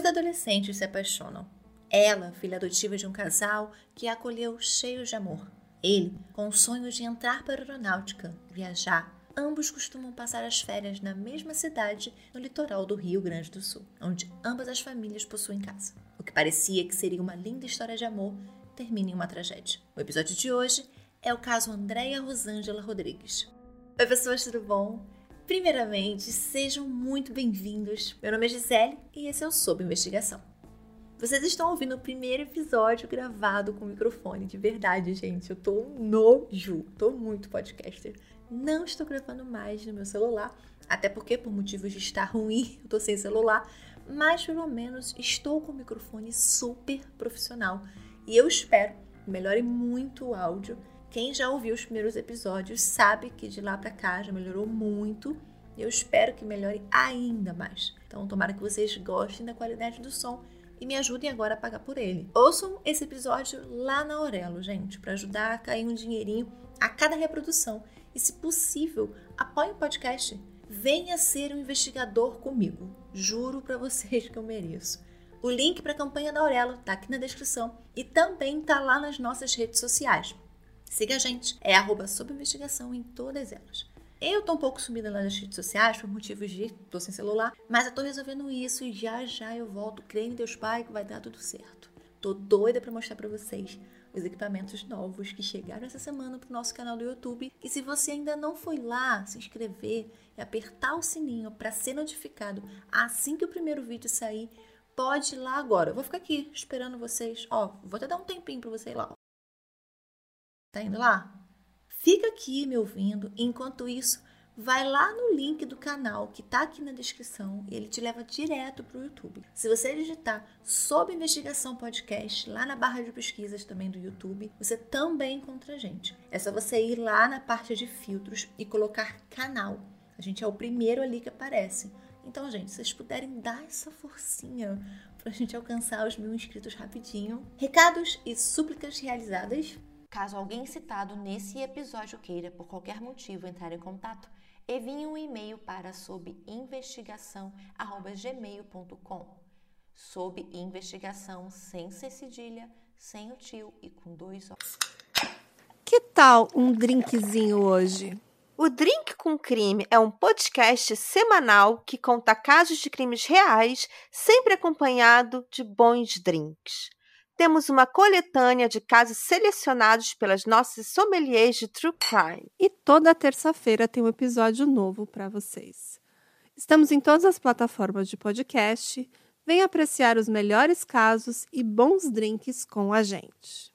Dois adolescentes se apaixonam. Ela, filha adotiva de um casal que a acolheu cheio de amor. Ele, com o sonho de entrar para a aeronáutica, viajar. Ambos costumam passar as férias na mesma cidade, no litoral do Rio Grande do Sul, onde ambas as famílias possuem casa. O que parecia que seria uma linda história de amor termina em uma tragédia. O episódio de hoje é o caso Andréia Rosângela Rodrigues. Oi, pessoas, tudo bom? Primeiramente, sejam muito bem-vindos. Meu nome é Gisele e esse é o Sob Investigação. Vocês estão ouvindo o primeiro episódio gravado com microfone, de verdade, gente. Eu tô nojo, tô muito podcaster. Não estou gravando mais no meu celular, até porque, por motivos de estar ruim, eu tô sem celular, mas pelo menos estou com o microfone super profissional e eu espero melhore muito o áudio. Quem já ouviu os primeiros episódios sabe que de lá para cá já melhorou muito. Eu espero que melhore ainda mais. Então, tomara que vocês gostem da qualidade do som e me ajudem agora a pagar por ele. Ouçam esse episódio lá na Aurelo, gente, para ajudar a cair um dinheirinho a cada reprodução. E, se possível, apoie o podcast. Venha ser um investigador comigo. Juro para vocês que eu mereço. O link para a campanha da Aurelo está aqui na descrição e também está lá nas nossas redes sociais. Siga a gente, é arroba investigação em todas elas. Eu tô um pouco sumida nas redes sociais por motivos de tô sem celular, mas eu tô resolvendo isso e já já eu volto. Creio em Deus Pai que vai dar tudo certo. Tô doida para mostrar para vocês os equipamentos novos que chegaram essa semana pro nosso canal do YouTube. E se você ainda não foi lá se inscrever e apertar o sininho para ser notificado assim que o primeiro vídeo sair, pode ir lá agora. Eu vou ficar aqui esperando vocês. Ó, vou até dar um tempinho para você ir lá. Tá indo lá? Fica aqui me ouvindo. Enquanto isso, vai lá no link do canal que tá aqui na descrição e ele te leva direto para o YouTube. Se você digitar Sob Investigação Podcast lá na barra de pesquisas também do YouTube, você também encontra a gente. É só você ir lá na parte de filtros e colocar canal. A gente é o primeiro ali que aparece. Então, gente, se vocês puderem dar essa forcinha para a gente alcançar os mil inscritos rapidinho. Recados e súplicas realizadas. Caso alguém citado nesse episódio queira, por qualquer motivo, entrar em contato, envie um e-mail para sob investigação@gmail.com. Sob investigação sem ser cedilha, sem o tio e com dois Os. Que tal um drinkzinho hoje? O Drink com Crime é um podcast semanal que conta casos de crimes reais, sempre acompanhado de bons drinks temos uma coletânea de casos selecionados pelas nossas sommeliers de True Crime. E toda terça-feira tem um episódio novo para vocês. Estamos em todas as plataformas de podcast. Venha apreciar os melhores casos e bons drinks com a gente.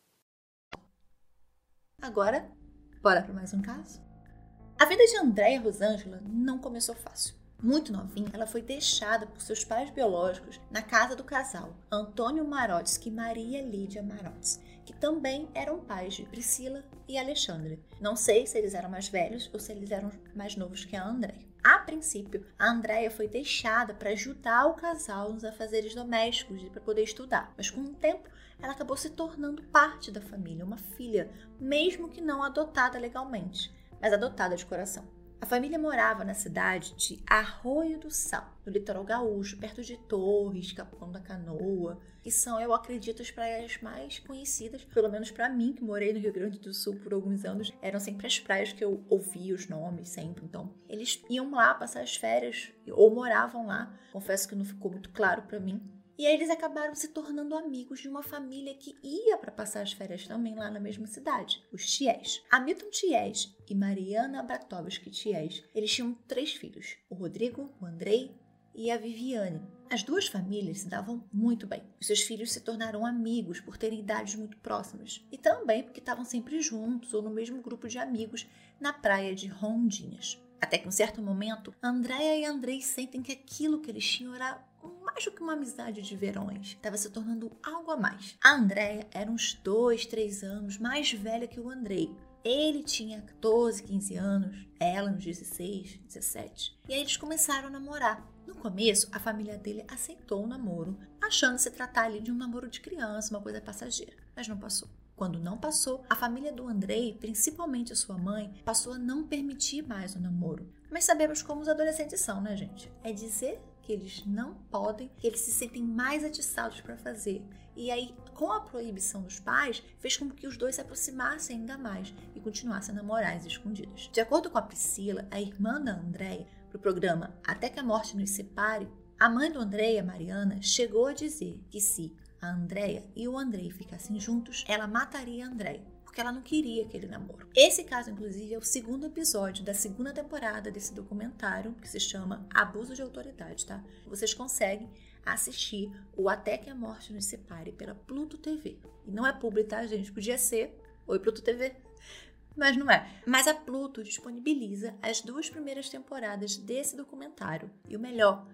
Agora, bora para mais um caso? A vida de Andréia Rosângela não começou fácil. Muito novinha, ela foi deixada por seus pais biológicos na casa do casal Antônio Marotsky e Maria Lídia Marotsky, que também eram pais de Priscila e Alexandre. Não sei se eles eram mais velhos ou se eles eram mais novos que a Andréia. A princípio, a Andréia foi deixada para ajudar o casal nos afazeres domésticos e para poder estudar, mas com o tempo ela acabou se tornando parte da família, uma filha, mesmo que não adotada legalmente, mas adotada de coração. A família morava na cidade de Arroio do Sal, no litoral gaúcho, perto de Torres, Capão da Canoa, que são, eu acredito, as praias mais conhecidas, pelo menos para mim, que morei no Rio Grande do Sul por alguns anos, eram sempre as praias que eu ouvia os nomes sempre. Então, eles iam lá passar as férias ou moravam lá. Confesso que não ficou muito claro para mim, e aí eles acabaram se tornando amigos de uma família que ia para passar as férias também lá na mesma cidade, os Ties. Hamilton Ties e Mariana Bratovski Ties, eles tinham três filhos, o Rodrigo, o Andrei e a Viviane. As duas famílias se davam muito bem. Os seus filhos se tornaram amigos por terem idades muito próximas e também porque estavam sempre juntos ou no mesmo grupo de amigos na praia de Rondinhas. Até que, em um certo momento, Andréia e Andrei sentem que aquilo que eles tinham era mais do que uma amizade de verões, estava se tornando algo a mais. A Andréia era uns dois, três anos mais velha que o Andrei. Ele tinha 14, 15 anos, ela uns 16, 17. E aí eles começaram a namorar. No começo, a família dele aceitou o namoro, achando se tratar ali de um namoro de criança, uma coisa passageira. Mas não passou. Quando não passou, a família do Andrei, principalmente a sua mãe, passou a não permitir mais o namoro. Mas sabemos como os adolescentes são, né, gente? É dizer que eles não podem, que eles se sentem mais atiçados para fazer. E aí, com a proibição dos pais, fez com que os dois se aproximassem ainda mais e continuassem a namorar às escondidas. De acordo com a Priscila, a irmã da Andréia, para o programa Até que a Morte nos Separe, a mãe do Andréia, Mariana, chegou a dizer que se a Andréia e o Andrei ficassem juntos, ela mataria a Andréia porque ela não queria aquele namoro. Esse caso, inclusive, é o segundo episódio da segunda temporada desse documentário, que se chama Abuso de Autoridade, tá? Vocês conseguem assistir o Até que a Morte nos Separe pela Pluto TV. E não é publi, tá, gente? Podia ser. Oi, Pluto TV. Mas não é. Mas a Pluto disponibiliza as duas primeiras temporadas desse documentário. E o melhor,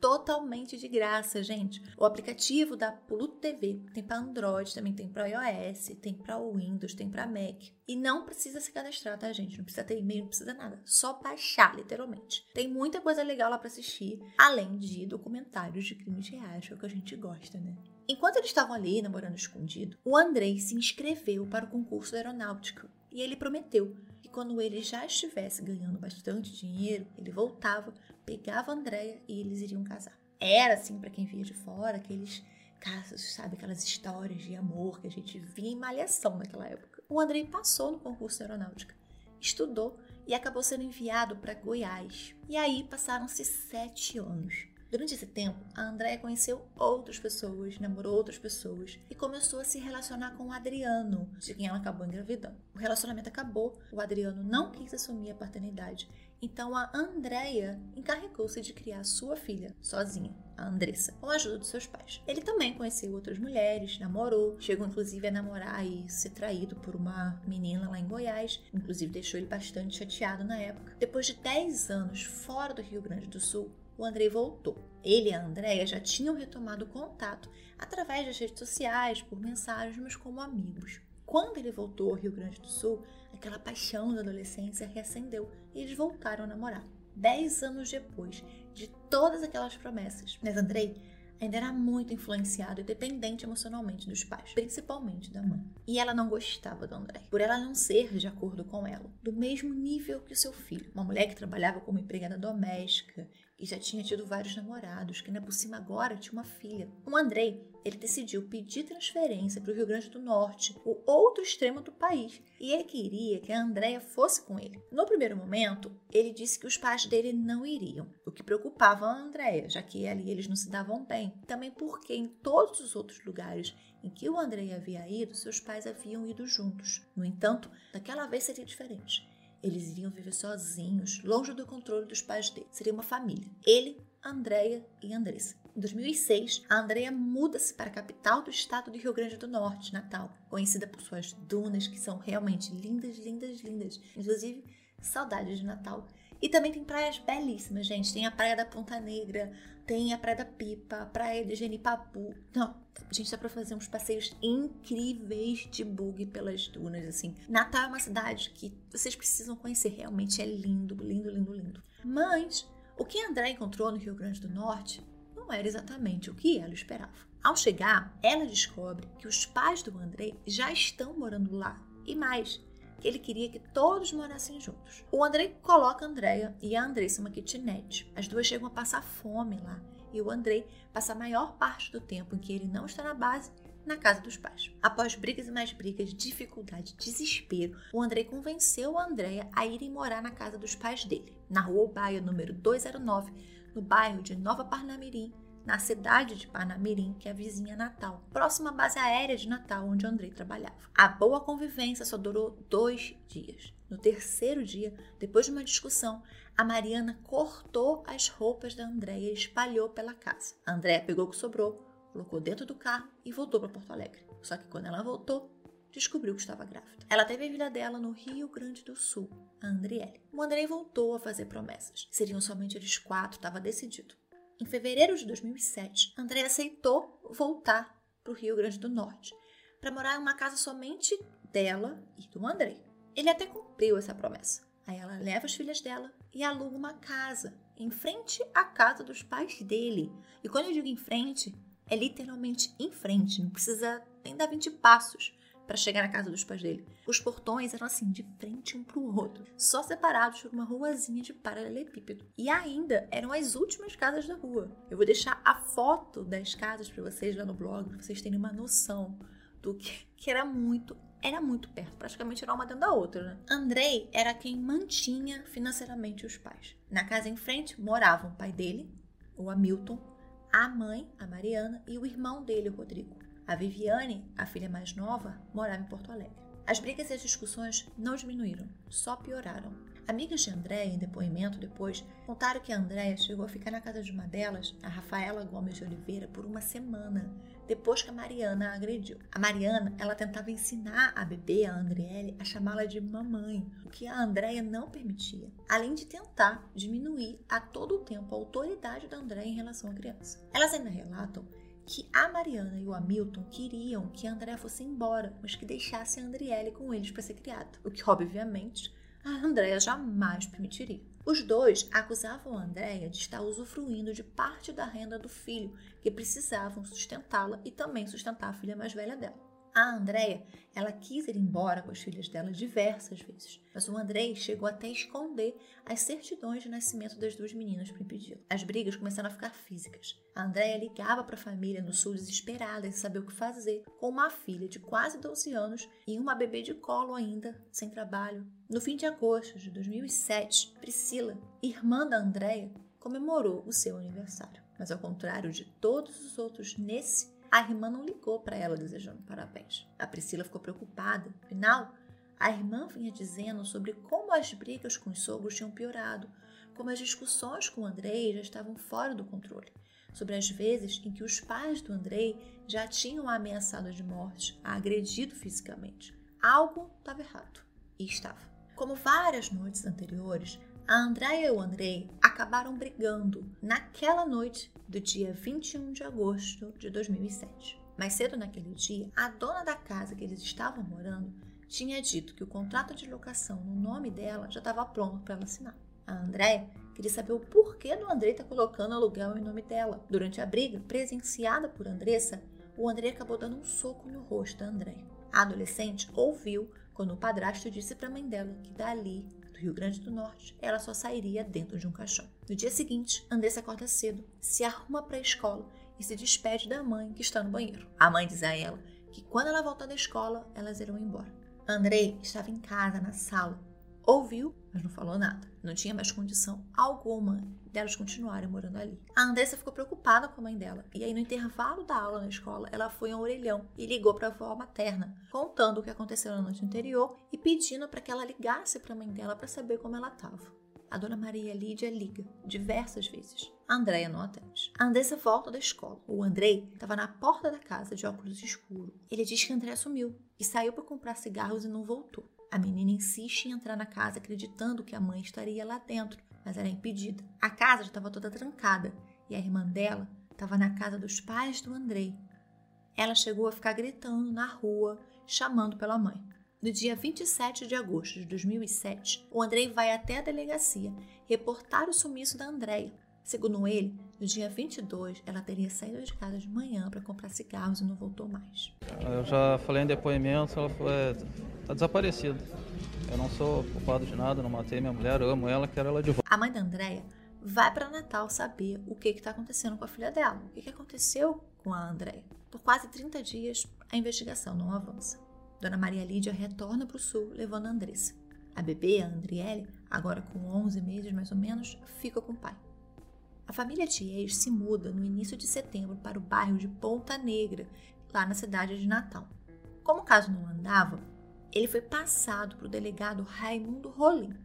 totalmente de graça, gente. O aplicativo da Pluto TV tem para Android, também tem para iOS, tem para Windows, tem para Mac. E não precisa se cadastrar, tá, gente? Não precisa ter e-mail, não precisa nada. Só baixar, literalmente. Tem muita coisa legal lá para assistir, além de documentários de crimes reais, que é o que a gente gosta, né? Enquanto eles estavam ali namorando escondido, o Andrei se inscreveu para o concurso aeronáutico e ele prometeu que quando ele já estivesse ganhando bastante dinheiro, ele voltava pegava a Andréia e eles iriam casar. Era, assim, para quem via de fora, aqueles casos, sabe? Aquelas histórias de amor que a gente via em malhação naquela época. O Andrei passou no concurso de aeronáutica, estudou e acabou sendo enviado para Goiás. E aí passaram-se sete anos. Durante esse tempo, a Andrea conheceu outras pessoas, namorou outras pessoas e começou a se relacionar com o Adriano, de quem ela acabou engravidando. O relacionamento acabou, o Adriano não quis assumir a paternidade, então a Andrea encarregou-se de criar sua filha sozinha, a Andressa, com a ajuda dos seus pais. Ele também conheceu outras mulheres, namorou, chegou inclusive a namorar e ser traído por uma menina lá em Goiás, inclusive deixou ele bastante chateado na época. Depois de 10 anos fora do Rio Grande do Sul, o Andrei voltou. Ele e a Andréia já tinham retomado o contato através das redes sociais, por mensagens, mas como amigos. Quando ele voltou ao Rio Grande do Sul, aquela paixão da adolescência reacendeu e eles voltaram a namorar. Dez anos depois de todas aquelas promessas. Mas Andrei ainda era muito influenciado e dependente emocionalmente dos pais, principalmente da mãe. E ela não gostava do André, por ela não ser de acordo com ela, do mesmo nível que o seu filho. Uma mulher que trabalhava como empregada doméstica e já tinha tido vários namorados, que ainda por cima agora tinha uma filha. O Andrei, ele decidiu pedir transferência para o Rio Grande do Norte, o outro extremo do país, e ele queria que a Andréia fosse com ele. No primeiro momento, ele disse que os pais dele não iriam, o que preocupava a Andréia, já que ali eles não se davam bem. Também porque em todos os outros lugares em que o Andrei havia ido, seus pais haviam ido juntos. No entanto, daquela vez seria diferente. Eles iriam viver sozinhos, longe do controle dos pais dele. Seria uma família. Ele, Andréia e Andressa. Em 2006, a Andrea muda-se para a capital do estado do Rio Grande do Norte, Natal, conhecida por suas dunas que são realmente lindas, lindas, lindas. Inclusive, saudades de Natal. E também tem praias belíssimas, gente. Tem a Praia da Ponta Negra, tem a Praia da Pipa, a Praia de Genipabu. Não, a gente dá pra fazer uns passeios incríveis de bug pelas dunas, assim. Natal é uma cidade que vocês precisam conhecer. Realmente é lindo, lindo, lindo, lindo. Mas o que André encontrou no Rio Grande do Norte não era exatamente o que ela esperava. Ao chegar, ela descobre que os pais do André já estão morando lá. E mais, que ele queria que todos morassem juntos. O Andrei coloca a Andrea e a Andressa uma kitnet. As duas chegam a passar fome lá e o Andrei passa a maior parte do tempo em que ele não está na base na casa dos pais. Após brigas e mais brigas, dificuldade, desespero, o Andrei convenceu a Andrea a irem morar na casa dos pais dele, na rua Baia, número 209, no bairro de Nova Parnamirim, na cidade de Parnamirim, que é a vizinha Natal, próxima à base aérea de Natal, onde Andrei trabalhava. A boa convivência só durou dois dias. No terceiro dia, depois de uma discussão, a Mariana cortou as roupas da Andréia e espalhou pela casa. A Andréia pegou o que sobrou, colocou dentro do carro e voltou para Porto Alegre. Só que quando ela voltou, descobriu que estava grávida. Ela teve a filha dela no Rio Grande do Sul, a Andriele. O Andrei voltou a fazer promessas. Seriam somente eles quatro, estava decidido. Em fevereiro de 2007, André aceitou voltar para o Rio Grande do Norte para morar em uma casa somente dela e do André. Ele até cumpriu essa promessa. Aí ela leva as filhas dela e aluga uma casa em frente à casa dos pais dele. E quando eu digo em frente, é literalmente em frente, não precisa nem dar 20 passos para chegar na casa dos pais dele. Os portões eram assim, de frente um pro outro, só separados por uma ruazinha de paralelepípedo. E ainda eram as últimas casas da rua. Eu vou deixar a foto das casas para vocês lá no blog, para vocês terem uma noção do que, que era muito era muito perto, praticamente era uma dentro da outra, né? Andrei era quem mantinha financeiramente os pais. Na casa em frente moravam o pai dele, o Hamilton, a mãe, a Mariana, e o irmão dele, o Rodrigo. A Viviane, a filha mais nova, morava em Porto Alegre. As brigas e as discussões não diminuíram, só pioraram. Amigas de Andréia, em depoimento depois, contaram que a Andréia chegou a ficar na casa de uma delas, a Rafaela Gomes de Oliveira, por uma semana, depois que a Mariana a agrediu. A Mariana, ela tentava ensinar a bebê, a Andriele, a chamá-la de mamãe, o que a Andréia não permitia, além de tentar diminuir a todo o tempo a autoridade da Andréia em relação à criança. Elas ainda relatam que a Mariana e o Hamilton queriam que a Andréia fosse embora, mas que deixasse a Andriele com eles para ser criada, o que obviamente a Andréia jamais permitiria. Os dois acusavam a Andréia de estar usufruindo de parte da renda do filho, que precisavam sustentá-la e também sustentar a filha mais velha dela. A Andréia, ela quis ir embora com as filhas dela diversas vezes, mas o Andrei chegou até a esconder as certidões de nascimento das duas meninas para impedi-lo. As brigas começaram a ficar físicas. A Andréia ligava para a família no sul desesperada, sem saber o que fazer, com uma filha de quase 12 anos e uma bebê de colo ainda, sem trabalho. No fim de agosto de 2007, Priscila, irmã da Andréia, comemorou o seu aniversário. Mas ao contrário de todos os outros nesse a irmã não ligou para ela desejando parabéns. A Priscila ficou preocupada. Afinal, a irmã vinha dizendo sobre como as brigas com os sogros tinham piorado, como as discussões com o Andrei já estavam fora do controle, sobre as vezes em que os pais do Andrei já tinham ameaçado de morte, a agredido fisicamente. Algo estava errado. E estava. Como várias noites anteriores, a Andréia e o Andrei acabaram brigando naquela noite do dia 21 de agosto de 2007. Mais cedo naquele dia, a dona da casa que eles estavam morando tinha dito que o contrato de locação no nome dela já estava pronto para ela assinar. A Andréia queria saber o porquê do Andrei estar tá colocando aluguel em nome dela. Durante a briga, presenciada por Andressa, o Andrei acabou dando um soco no rosto da Andréia. A adolescente ouviu quando o padrasto disse para a mãe dela que dali do Rio Grande do Norte, ela só sairia dentro de um caixão. No dia seguinte, Andressa acorda cedo, se arruma para a escola e se despede da mãe que está no banheiro. A mãe diz a ela que quando ela voltar da escola, elas irão embora. Andrei estava em casa, na sala, ouviu, mas não falou nada. Não tinha mais condição alguma delas continuarem morando ali. A Andressa ficou preocupada com a mãe dela. E aí, no intervalo da aula na escola, ela foi ao orelhão e ligou para a avó materna, contando o que aconteceu na noite anterior e pedindo para que ela ligasse para a mãe dela para saber como ela estava. A dona Maria Lídia liga diversas vezes. A Andréia não atende. A Andressa volta da escola. O Andrei estava na porta da casa de óculos escuro. Ele diz que a André sumiu e saiu para comprar cigarros e não voltou. A menina insiste em entrar na casa acreditando que a mãe estaria lá dentro, mas era impedida. A casa já estava toda trancada e a irmã dela estava na casa dos pais do Andrei. Ela chegou a ficar gritando na rua, chamando pela mãe. No dia 27 de agosto de 2007, o Andrei vai até a delegacia reportar o sumiço da Andréia. Segundo ele, no dia 22, ela teria saído de casa de manhã para comprar cigarros e não voltou mais. Eu já falei em depoimento, ela foi, tá desaparecida. Eu não sou culpado de nada, não matei minha mulher, amo ela, quero ela de volta. A mãe da Andréia vai para Natal saber o que está acontecendo com a filha dela, o que, que aconteceu com a Andréia. Por quase 30 dias, a investigação não avança. Dona Maria Lídia retorna para o sul, levando a Andressa. A bebê, a Andriele, agora com 11 meses mais ou menos, fica com o pai. A família Thiers se muda no início de setembro para o bairro de Ponta Negra, lá na cidade de Natal. Como o caso não andava, ele foi passado para o delegado Raimundo Rolim.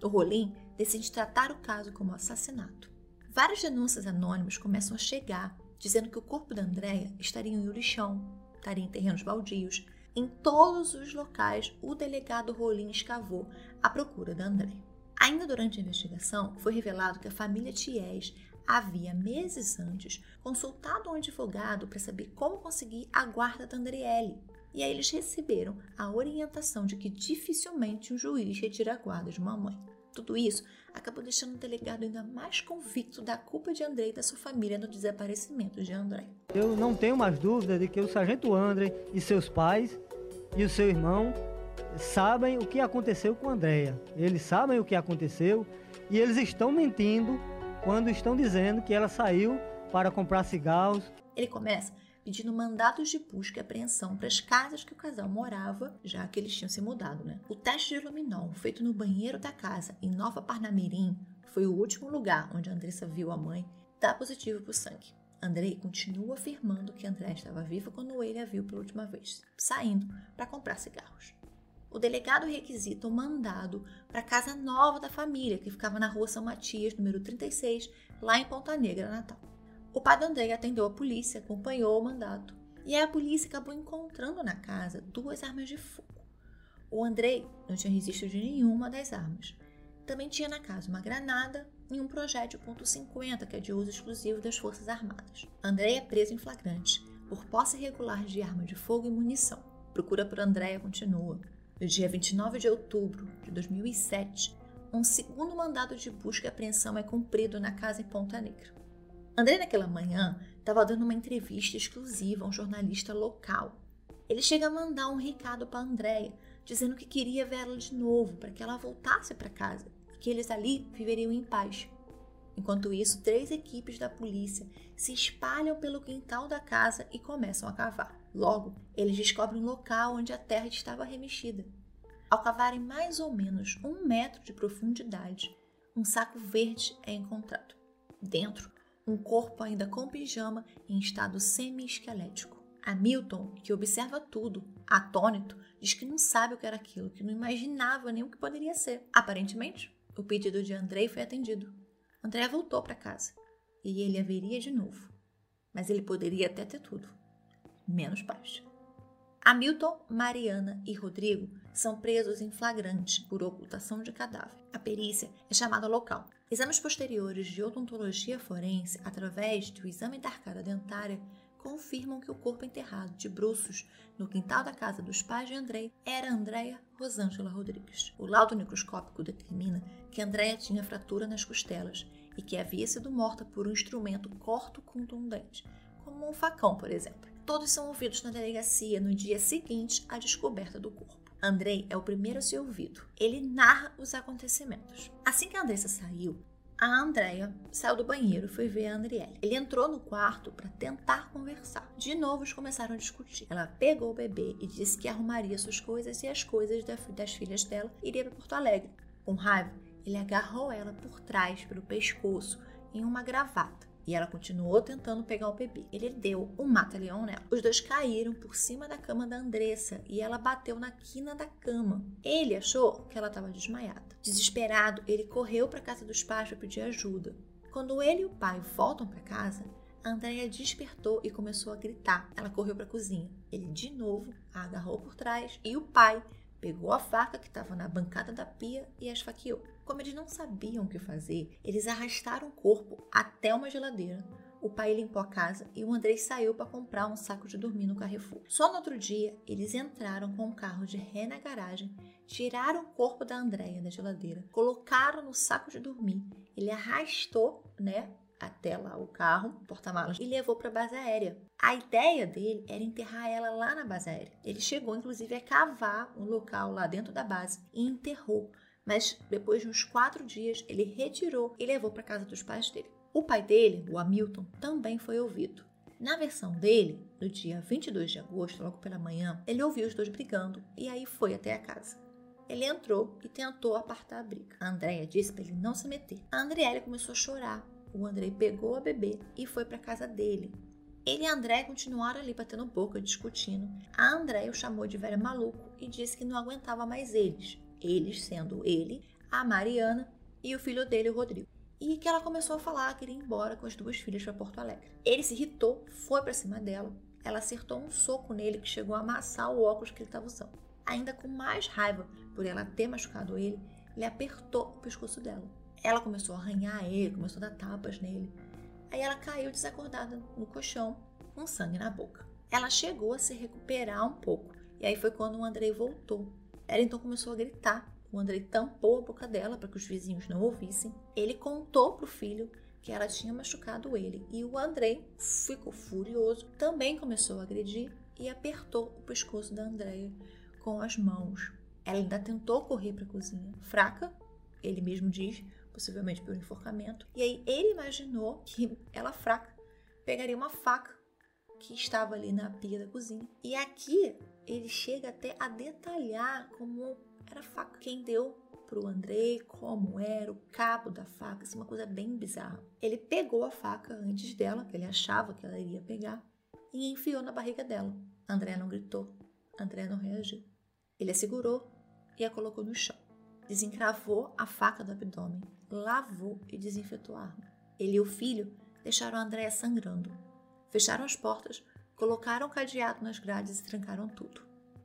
O Rolim decide tratar o caso como assassinato. Várias denúncias anônimas começam a chegar, dizendo que o corpo da Andréia estaria em um lixão, estaria em terrenos baldios. Em todos os locais, o delegado Rolim escavou à procura da Andréia. Ainda durante a investigação, foi revelado que a família Ties havia meses antes consultado um advogado para saber como conseguir a guarda da Andriele. E aí eles receberam a orientação de que dificilmente um juiz retira a guarda de uma mãe. Tudo isso acabou deixando o delegado ainda mais convicto da culpa de André e da sua família no desaparecimento de André. Eu não tenho mais dúvida de que o sargento André e seus pais e o seu irmão sabem o que aconteceu com Andréia. Eles sabem o que aconteceu e eles estão mentindo quando estão dizendo que ela saiu para comprar cigarros. Ele começa pedindo mandados de busca e apreensão para as casas que o casal morava, já que eles tinham se mudado, né? O teste de luminol feito no banheiro da casa em Nova Parnamirim foi o último lugar onde Andressa viu a mãe, dá positivo para o sangue. Andrei continua afirmando que André estava viva quando ele a viu pela última vez, saindo para comprar cigarros. O delegado requisita o mandado para a casa nova da família, que ficava na rua São Matias, número 36, lá em Ponta Negra, Natal. O do André atendeu a polícia, acompanhou o mandato, e a polícia acabou encontrando na casa duas armas de fogo. O Andrei não tinha registro de nenhuma das armas. Também tinha na casa uma granada e um projétil .50, que é de uso exclusivo das Forças Armadas. André é preso em flagrante por posse irregular de arma de fogo e munição. Procura por Andréia continua. No dia 29 de outubro de 2007, um segundo mandado de busca e apreensão é cumprido na casa em Ponta Negra. André, naquela manhã, estava dando uma entrevista exclusiva a um jornalista local. Ele chega a mandar um recado para Andréia, dizendo que queria vê-la de novo, para que ela voltasse para casa que eles ali viveriam em paz. Enquanto isso, três equipes da polícia se espalham pelo quintal da casa e começam a cavar. Logo, eles descobrem um local onde a terra estava remexida. Ao cavarem mais ou menos um metro de profundidade, um saco verde é encontrado. Dentro, um corpo ainda com pijama em estado semi-esquelético. Hamilton, que observa tudo, atônito, diz que não sabe o que era aquilo, que não imaginava nem o que poderia ser. Aparentemente, o pedido de Andrei foi atendido. André voltou para casa e ele haveria de novo. Mas ele poderia até ter tudo, menos paz. Hamilton, Mariana e Rodrigo são presos em flagrante por ocultação de cadáver. A perícia é chamada local. Exames posteriores de odontologia forense, através do exame da arcada dentária, confirmam que o corpo enterrado de bruços no quintal da casa dos pais de Andrei era Andréia Rosângela Rodrigues. O laudo microscópico determina que Andréia tinha fratura nas costelas e que havia sido morta por um instrumento corto contundente, como um facão, por exemplo. Todos são ouvidos na delegacia no dia seguinte à descoberta do corpo. Andrei é o primeiro a ser ouvido. Ele narra os acontecimentos. Assim que a Andressa saiu, a Andrea saiu do banheiro e foi ver a Andriele. Ele entrou no quarto para tentar conversar. De novo, eles começaram a discutir. Ela pegou o bebê e disse que arrumaria suas coisas e as coisas das filhas dela iria para Porto Alegre. Com raiva, ele agarrou ela por trás, pelo pescoço, em uma gravata e ela continuou tentando pegar o bebê. Ele deu um mata-leão nela. Os dois caíram por cima da cama da Andressa e ela bateu na quina da cama. Ele achou que ela estava desmaiada. Desesperado, ele correu para a casa dos pais para pedir ajuda. Quando ele e o pai voltam para casa, a Andrea despertou e começou a gritar. Ela correu para a cozinha. Ele de novo a agarrou por trás e o pai pegou a faca que estava na bancada da pia e a esfaqueou. Como eles não sabiam o que fazer, eles arrastaram o corpo até uma geladeira. O pai limpou a casa e o Andrei saiu para comprar um saco de dormir no Carrefour. Só no outro dia, eles entraram com um carro de ré na garagem, tiraram o corpo da Andréia da geladeira, colocaram no saco de dormir. Ele arrastou, né, até lá o carro, porta-malas, e levou para a base aérea. A ideia dele era enterrar ela lá na base aérea. Ele chegou, inclusive, a cavar um local lá dentro da base e enterrou mas depois de uns quatro dias ele retirou e levou para casa dos pais dele. O pai dele, o Hamilton, também foi ouvido. Na versão dele, no dia 22 de agosto, logo pela manhã, ele ouviu os dois brigando e aí foi até a casa. Ele entrou e tentou apartar a briga. A Andrea disse para ele não se meter. A Andriele começou a chorar. O Andrei pegou a bebê e foi para casa dele. Ele e André continuaram ali batendo boca, discutindo. A André o chamou de velho maluco e disse que não aguentava mais eles eles sendo ele, a Mariana e o filho dele, o Rodrigo. E que ela começou a falar que iria embora com as duas filhas para Porto Alegre. Ele se irritou, foi para cima dela. Ela acertou um soco nele que chegou a amassar o óculos que ele estava usando. Ainda com mais raiva por ela ter machucado ele, ele apertou o pescoço dela. Ela começou a arranhar ele, começou a dar tapas nele. Aí ela caiu desacordada no colchão, com sangue na boca. Ela chegou a se recuperar um pouco. E aí foi quando o Andrei voltou ela então começou a gritar. O Andrei tampou a boca dela para que os vizinhos não ouvissem. Ele contou para o filho que ela tinha machucado ele e o Andrei ficou furioso, também começou a agredir e apertou o pescoço da Andréia com as mãos. Ela ainda tentou correr para a cozinha, fraca, ele mesmo diz, possivelmente pelo enforcamento. E aí ele imaginou que ela fraca pegaria uma faca que estava ali na pia da cozinha. E aqui ele chega até a detalhar como era a faca. Quem deu para o Andrei, como era o cabo da faca, assim, uma coisa bem bizarra. Ele pegou a faca antes dela, que ele achava que ela iria pegar, e enfiou na barriga dela. André não gritou, André não reagiu. Ele a segurou e a colocou no chão. Desencravou a faca do abdômen, lavou e desinfetou a arma. Ele e o filho deixaram Andréa sangrando. Fecharam as portas, colocaram o cadeado nas grades e trancaram tudo.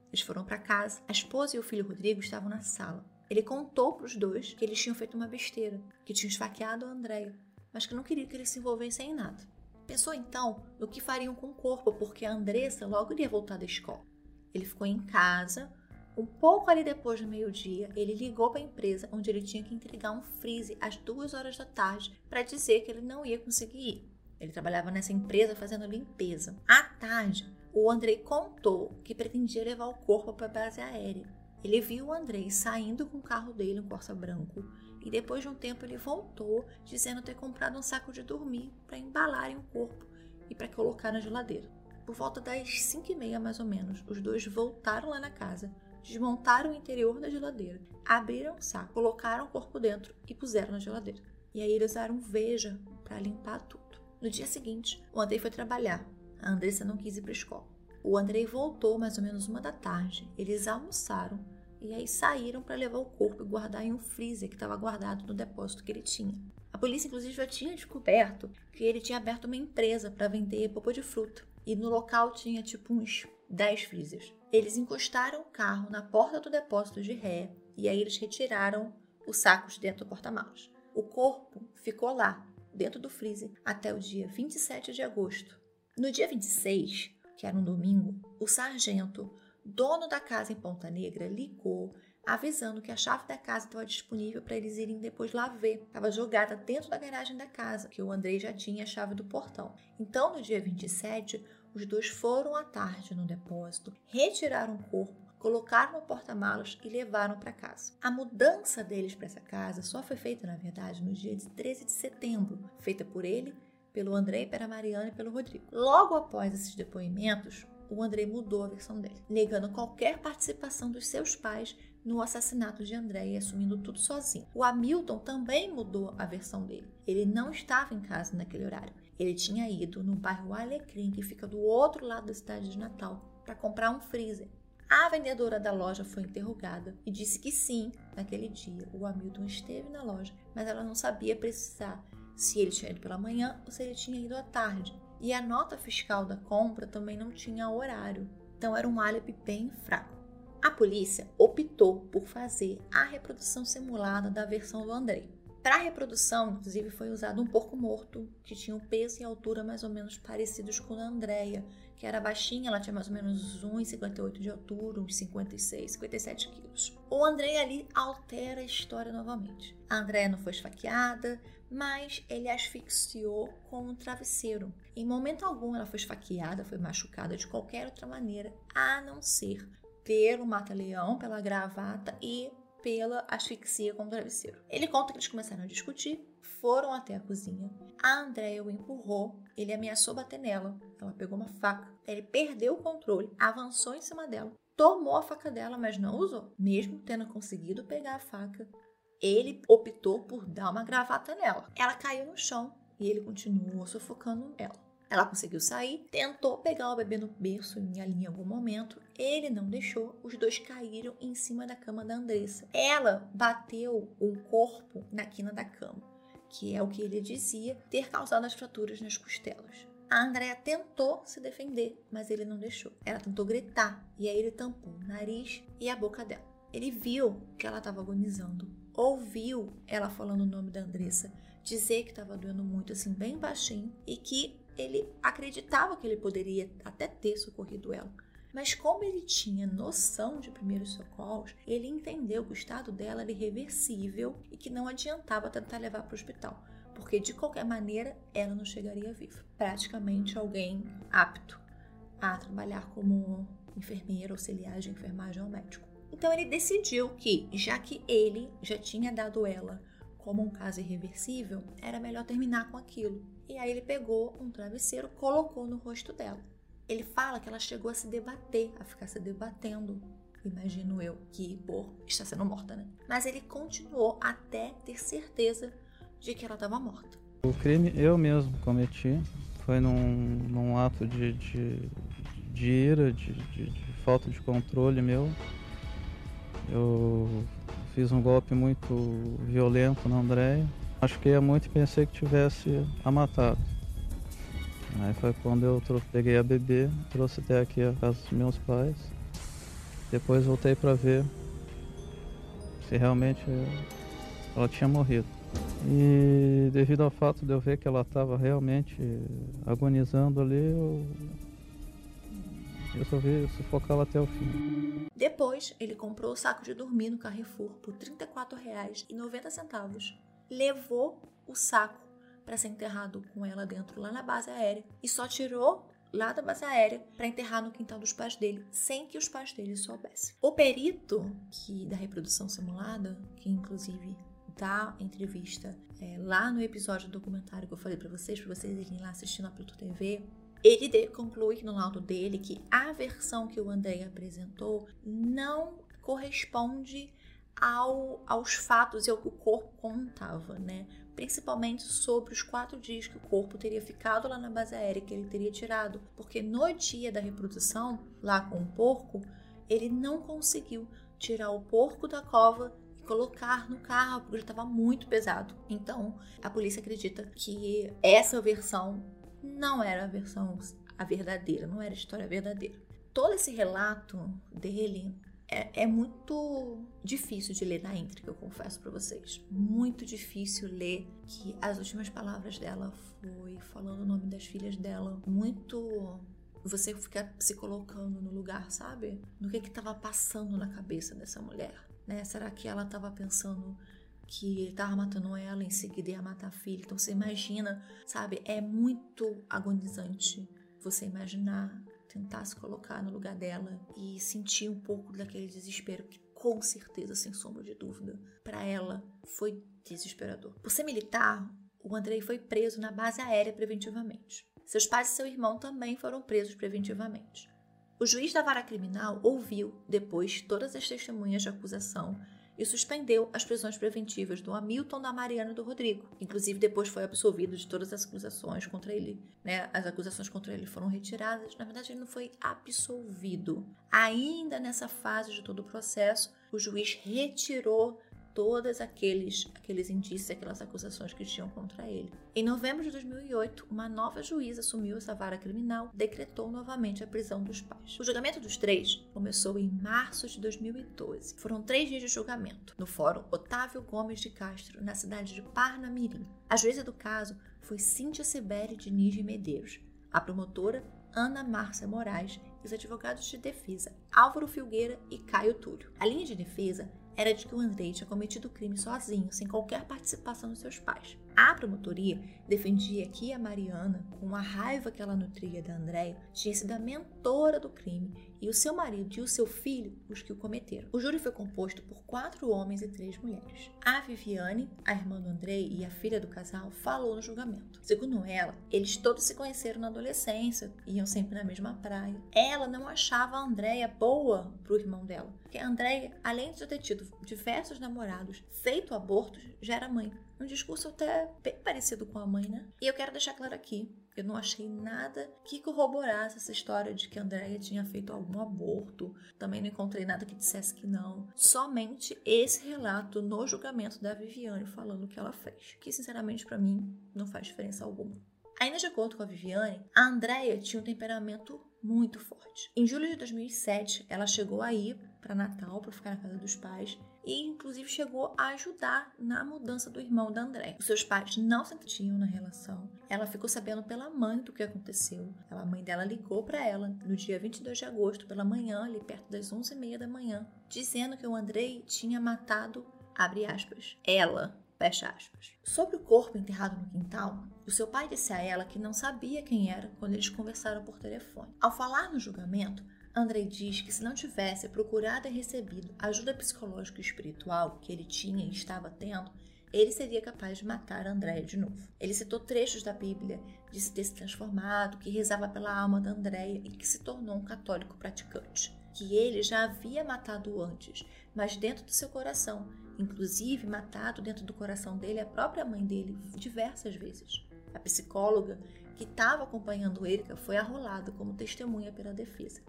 Eles foram para casa. A esposa e o filho Rodrigo estavam na sala. Ele contou para os dois que eles tinham feito uma besteira, que tinham esfaqueado a Andréia, mas que não queria que eles se envolvessem em nada. Pensou então no que fariam com o corpo, porque a Andressa logo iria voltar da escola. Ele ficou em casa, um pouco ali depois do meio-dia, ele ligou para a empresa onde ele tinha que entregar um freezer às duas horas da tarde para dizer que ele não ia conseguir ir. Ele trabalhava nessa empresa fazendo limpeza. À tarde, o Andrei contou que pretendia levar o corpo para a base aérea. Ele viu o Andrei saindo com o carro dele, um Corsa branco, e depois de um tempo ele voltou dizendo ter comprado um saco de dormir para embalarem o corpo e para colocar na geladeira. Por volta das 5 e meia, mais ou menos, os dois voltaram lá na casa desmontaram o interior da geladeira, abriram o saco, colocaram o corpo dentro e puseram na geladeira. E aí eles usaram veja para limpar tudo. No dia seguinte, o Andrei foi trabalhar. A Andressa não quis ir para a escola. O Andrei voltou mais ou menos uma da tarde. Eles almoçaram e aí saíram para levar o corpo e guardar em um freezer que estava guardado no depósito que ele tinha. A polícia, inclusive, já tinha descoberto que ele tinha aberto uma empresa para vender polpa de fruta. E no local tinha tipo uns 10 freezers. Eles encostaram o carro na porta do depósito de ré e aí eles retiraram os sacos dentro do porta-malas. O corpo ficou lá, dentro do freezer, até o dia 27 de agosto. No dia 26, que era um domingo, o sargento, dono da casa em Ponta Negra, ligou avisando que a chave da casa estava disponível para eles irem depois lá ver. Estava jogada dentro da garagem da casa, que o Andrei já tinha a chave do portão. Então, no dia 27, os dois foram à tarde no depósito, retiraram o corpo, colocaram no porta-malas e levaram para casa. A mudança deles para essa casa só foi feita, na verdade, no dia de 13 de setembro, feita por ele, pelo André, pela Mariana e pelo Rodrigo. Logo após esses depoimentos, o André mudou a versão dele, negando qualquer participação dos seus pais no assassinato de André e assumindo tudo sozinho. O Hamilton também mudou a versão dele. Ele não estava em casa naquele horário. Ele tinha ido no bairro Alecrim, que fica do outro lado da cidade de Natal, para comprar um freezer. A vendedora da loja foi interrogada e disse que sim, naquele dia o Hamilton esteve na loja, mas ela não sabia precisar se ele tinha ido pela manhã ou se ele tinha ido à tarde. E a nota fiscal da compra também não tinha horário, então era um álibi bem fraco. A polícia optou por fazer a reprodução simulada da versão do Andrei. Para reprodução, inclusive, foi usado um porco morto, que tinha um peso e altura mais ou menos parecidos com a da Andrea, que era baixinha, ela tinha mais ou menos 1,58 de altura, uns 56, 57 quilos. O André ali altera a história novamente. A Andrea não foi esfaqueada, mas ele asfixiou com um travesseiro. Em momento algum ela foi esfaqueada, foi machucada de qualquer outra maneira, a não ser pelo mata-leão, pela gravata e pela asfixia com o travesseiro. Ele conta que eles começaram a discutir, foram até a cozinha. A Andréia o empurrou, ele ameaçou bater nela. Ela pegou uma faca, ele perdeu o controle, avançou em cima dela, tomou a faca dela, mas não usou. Mesmo tendo conseguido pegar a faca, ele optou por dar uma gravata nela. Ela caiu no chão e ele continuou sufocando ela. Ela conseguiu sair, tentou pegar o bebê no berço em ali em algum momento. Ele não deixou, os dois caíram em cima da cama da Andressa. Ela bateu o corpo na quina da cama, que é o que ele dizia ter causado as fraturas nas costelas. A Andrea tentou se defender, mas ele não deixou. Ela tentou gritar e aí ele tampou o nariz e a boca dela. Ele viu que ela estava agonizando, ouviu ela falando o nome da Andressa, dizer que estava doendo muito, assim, bem baixinho, e que ele acreditava que ele poderia até ter socorrido ela. Mas como ele tinha noção de primeiros socorros, ele entendeu que o estado dela era irreversível e que não adiantava tentar levar para o hospital, porque de qualquer maneira ela não chegaria viva. Praticamente alguém apto a trabalhar como enfermeira, auxiliar de enfermagem ou médico. Então ele decidiu que, já que ele já tinha dado ela como um caso irreversível, era melhor terminar com aquilo. E aí ele pegou um travesseiro, colocou no rosto dela. Ele fala que ela chegou a se debater, a ficar se debatendo, imagino eu, que por estar sendo morta, né? Mas ele continuou até ter certeza de que ela estava morta. O crime eu mesmo cometi, foi num, num ato de, de, de ira, de, de, de falta de controle meu. Eu fiz um golpe muito violento na Andréia. Machuquei muito e pensei que tivesse a matado. Aí foi quando eu peguei a bebê, trouxe até aqui a casa dos meus pais. Depois voltei para ver se realmente ela tinha morrido. E devido ao fato de eu ver que ela estava realmente agonizando ali, eu resolvi sufocá-la até o fim. Depois, ele comprou o saco de dormir no Carrefour por R$ 34,90. Levou o saco para ser enterrado com ela dentro lá na base aérea e só tirou lá da base aérea para enterrar no quintal dos pais dele, sem que os pais dele soubessem. O perito que da reprodução simulada, que inclusive dá entrevista é, lá no episódio do documentário que eu falei para vocês, para vocês irem lá assistir na Pluto TV, ele de, conclui no laudo dele que a versão que o André apresentou não corresponde ao, aos fatos e ao que o corpo contava, né? Principalmente sobre os quatro dias que o corpo teria ficado lá na base aérea que ele teria tirado, porque no dia da reprodução, lá com o porco, ele não conseguiu tirar o porco da cova colocar no carro, porque ele estava muito pesado. Então, a polícia acredita que essa versão não era a versão a verdadeira, não era a história verdadeira. Todo esse relato dele é, é muito difícil de ler na íntegra, eu confesso para vocês. Muito difícil ler que as últimas palavras dela foi falando o nome das filhas dela. Muito você fica se colocando no lugar, sabe? No que que estava passando na cabeça dessa mulher. Né? Será que ela estava pensando que ele estava matando ela, em seguida ia matar a filha? Então você imagina, sabe? É muito agonizante você imaginar, tentar se colocar no lugar dela e sentir um pouco daquele desespero que com certeza, sem sombra de dúvida, para ela foi desesperador. Por ser militar, o Andrei foi preso na base aérea preventivamente. Seus pais e seu irmão também foram presos preventivamente. O juiz da vara criminal ouviu, depois, todas as testemunhas de acusação e suspendeu as prisões preventivas do Hamilton, da Mariana e do Rodrigo. Inclusive, depois foi absolvido de todas as acusações contra ele. Né? As acusações contra ele foram retiradas. Na verdade, ele não foi absolvido. Ainda nessa fase de todo o processo, o juiz retirou todos aqueles, aqueles indícios, aquelas acusações que tinham contra ele. Em novembro de 2008, uma nova juíza assumiu essa vara criminal, decretou novamente a prisão dos pais. O julgamento dos três começou em março de 2012. Foram três dias de julgamento no Fórum Otávio Gomes de Castro, na cidade de Parnamirim. A juíza do caso foi Cíntia Sibeli Diniz de Medeiros. A promotora Ana Márcia Moraes e os advogados de defesa Álvaro Filgueira e Caio Túlio. A linha de defesa era de que o Andrei tinha cometido o crime sozinho, sem qualquer participação dos seus pais. A promotoria defendia que a Mariana, com a raiva que ela nutria da Andréia, tinha sido a mentora do crime e o seu marido e o seu filho os que o cometeram. O júri foi composto por quatro homens e três mulheres. A Viviane, a irmã do Andrei e a filha do casal, falou no julgamento. Segundo ela, eles todos se conheceram na adolescência, iam sempre na mesma praia. Ela não achava a Andréia boa pro irmão dela, porque a Andréia, além de ter tido diversos namorados, feito abortos, já era mãe. Um discurso até bem parecido com a mãe, né? E eu quero deixar claro aqui, eu não achei nada que corroborasse essa história de que a Andrea tinha feito algum aborto. Também não encontrei nada que dissesse que não. Somente esse relato no julgamento da Viviane falando o que ela fez. Que, sinceramente, para mim, não faz diferença alguma. Ainda de acordo com a Viviane, a Andrea tinha um temperamento muito forte. Em julho de 2007, ela chegou a ir para Natal para ficar na casa dos pais e inclusive chegou a ajudar na mudança do irmão da André. Os seus pais não se entendiam na relação. Ela ficou sabendo pela mãe do que aconteceu. A mãe dela ligou para ela no dia 22 de agosto pela manhã, ali perto das 11h30 da manhã, dizendo que o Andrei tinha matado, abre aspas, ela, fecha aspas. Sobre o corpo enterrado no quintal, O seu pai disse a ela que não sabia quem era quando eles conversaram por telefone. Ao falar no julgamento, Andrei diz que se não tivesse procurado e recebido a ajuda psicológica e espiritual que ele tinha e estava tendo, ele seria capaz de matar Andréia de novo. Ele citou trechos da Bíblia, disse ter se transformado, que rezava pela alma da Andréia e que se tornou um católico praticante. Que ele já havia matado antes, mas dentro do seu coração, inclusive matado dentro do coração dele a própria mãe dele diversas vezes. A psicóloga que estava acompanhando ele foi arrolada como testemunha pela defesa.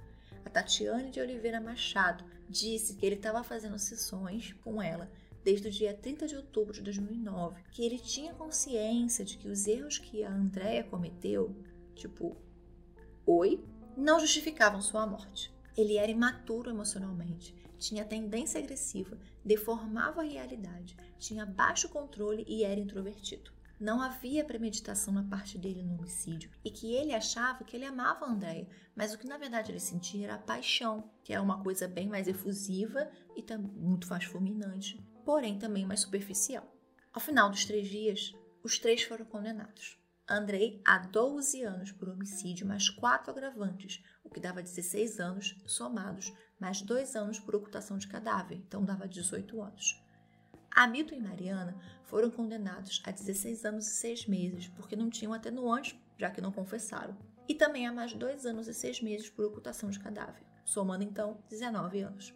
A Tatiane de Oliveira Machado disse que ele estava fazendo sessões com ela desde o dia 30 de outubro de 2009, que ele tinha consciência de que os erros que a Andrea cometeu, tipo, oi, não justificavam sua morte. Ele era imaturo emocionalmente, tinha tendência agressiva, deformava a realidade, tinha baixo controle e era introvertido. Não havia premeditação na parte dele no homicídio e que ele achava que ele amava a Andrea, mas o que na verdade ele sentia era paixão, que é uma coisa bem mais efusiva e muito mais fulminante porém também mais superficial. Ao final dos três dias, os três foram condenados. Andrei a 12 anos por homicídio, mais quatro agravantes, o que dava 16 anos somados, mais dois anos por ocultação de cadáver, então dava 18 anos. Hamilton e Mariana foram condenados a 16 anos e 6 meses, porque não tinham atenuante, já que não confessaram, e também a mais dois anos e seis meses por ocultação de cadáver, somando então 19 anos.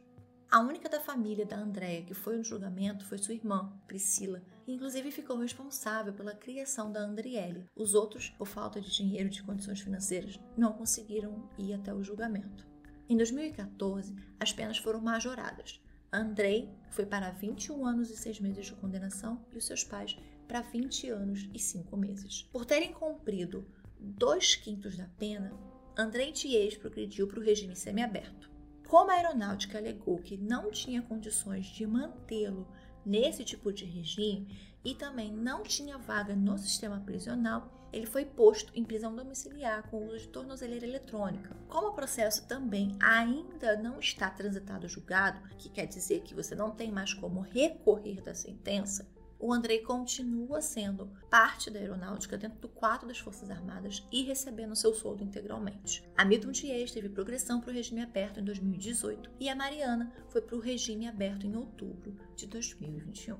A única da família da Andréia que foi no julgamento foi sua irmã, Priscila, que inclusive ficou responsável pela criação da Andriele. Os outros, por falta de dinheiro e de condições financeiras, não conseguiram ir até o julgamento. Em 2014, as penas foram majoradas. Andrei foi para 21 anos e 6 meses de condenação e os seus pais para 20 anos e 5 meses. Por terem cumprido dois quintos da pena, Andrei Ties progrediu para o regime semiaberto. Como a aeronáutica alegou que não tinha condições de mantê-lo nesse tipo de regime e também não tinha vaga no sistema prisional, ele foi posto em prisão domiciliar com uso de tornozeleira eletrônica. Como o processo também ainda não está transitado julgado, que quer dizer que você não tem mais como recorrer da sentença, o Andrei continua sendo parte da aeronáutica dentro do quadro das Forças Armadas e recebendo seu soldo integralmente. A Milton Ties teve progressão para o regime aberto em 2018 e a Mariana foi para o regime aberto em outubro de 2021.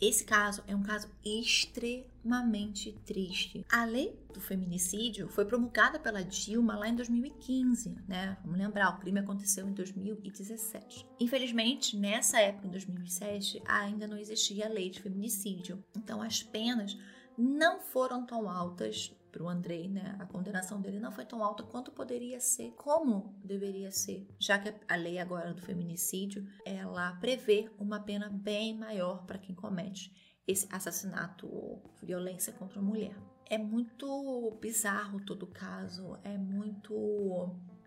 Esse caso é um caso extremamente triste. A lei do feminicídio foi promulgada pela Dilma lá em 2015, né? Vamos lembrar, o crime aconteceu em 2017. Infelizmente, nessa época, em 2007, ainda não existia a lei de feminicídio. Então, as penas não foram tão altas para o Andrei, né? A condenação dele não foi tão alta quanto poderia ser, como deveria ser, já que a lei agora do feminicídio ela prevê uma pena bem maior para quem comete esse assassinato ou violência contra a mulher. É muito bizarro todo o caso, é muito,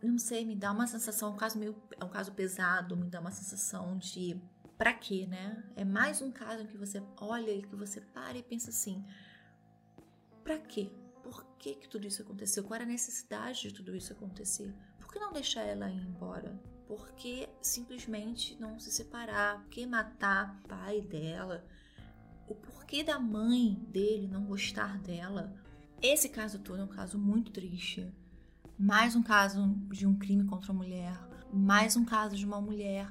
não sei, me dá uma sensação, é um caso meio, é um caso pesado, me dá uma sensação de para quê, né? É mais um caso em que você olha e que você para e pensa assim, para quê? Por que, que tudo isso aconteceu? Qual era a necessidade de tudo isso acontecer? Por que não deixar ela ir embora? Por que simplesmente não se separar? Por que matar o pai dela? O porquê da mãe dele não gostar dela? Esse caso todo é um caso muito triste. Mais um caso de um crime contra a mulher, mais um caso de uma mulher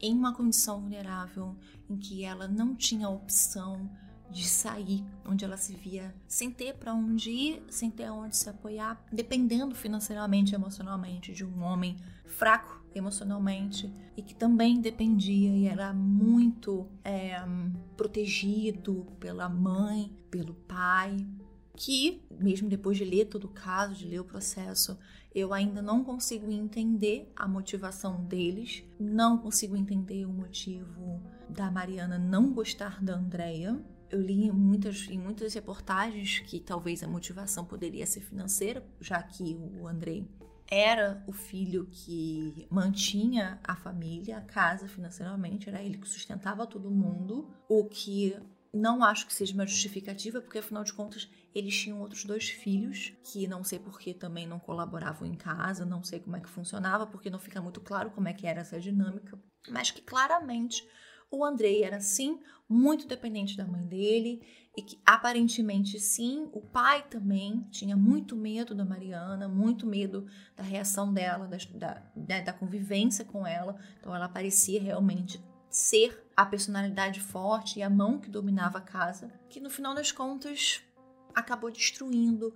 em uma condição vulnerável em que ela não tinha opção de sair, onde ela se via sem ter para onde ir, sem ter onde se apoiar, dependendo financeiramente e emocionalmente de um homem fraco emocionalmente e que também dependia e era muito é, protegido pela mãe, pelo pai, que mesmo depois de ler todo o caso, de ler o processo, eu ainda não consigo entender a motivação deles, não consigo entender o motivo da Mariana não gostar da Andrea, eu li em muitas, em muitas reportagens que talvez a motivação poderia ser financeira, já que o Andrei era o filho que mantinha a família, a casa financeiramente, era ele que sustentava todo mundo, o que não acho que seja uma justificativa, porque afinal de contas eles tinham outros dois filhos que não sei por que também não colaboravam em casa, não sei como é que funcionava, porque não fica muito claro como é que era essa dinâmica, mas que claramente O Andrei era, sim, muito dependente da mãe dele e que aparentemente sim, o pai também tinha muito medo da Mariana, muito medo da reação dela, da, da, né, da convivência com ela. Então ela parecia realmente ser a personalidade forte e a mão que dominava a casa, que no final das contas acabou destruindo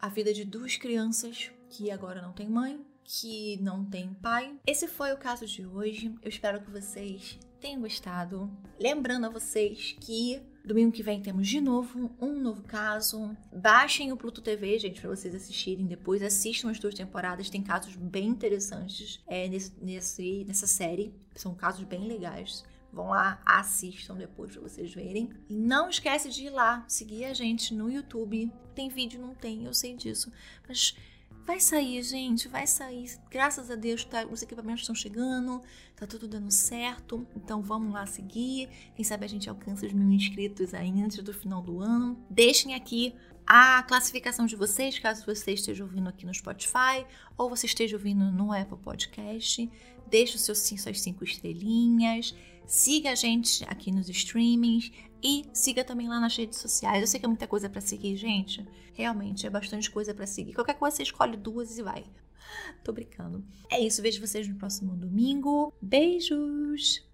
a vida de duas crianças que agora não têm mãe, que não tem pai. Esse foi o caso de hoje. Eu espero que vocês tenham gostado. Lembrando a vocês que domingo que vem temos de novo um novo caso. Baixem o Pluto TV, gente, para vocês assistirem depois. Assistam as duas temporadas, tem casos bem interessantes é, nesse, nesse, nessa série. São casos bem legais. Vão lá, assistam depois para vocês verem. E não esquece de ir lá, seguir a gente no YouTube. Tem vídeo? Não tem, eu sei disso. Mas Vai sair, gente, vai sair. Graças a Deus, tá, os equipamentos estão chegando, tá tudo dando certo. Então vamos lá seguir. Quem sabe a gente alcança os mil inscritos aí antes do final do ano. Deixem aqui a classificação de vocês, caso você esteja ouvindo aqui no Spotify ou você esteja ouvindo no Apple Podcast. Deixe os seus, suas cinco estrelinhas. Siga a gente aqui nos streamings. E siga também lá nas redes sociais. Eu sei que é muita coisa para seguir, gente. Realmente é bastante coisa para seguir. Qualquer coisa você escolhe duas e vai. Tô brincando. É isso, vejo vocês no próximo domingo. Beijos!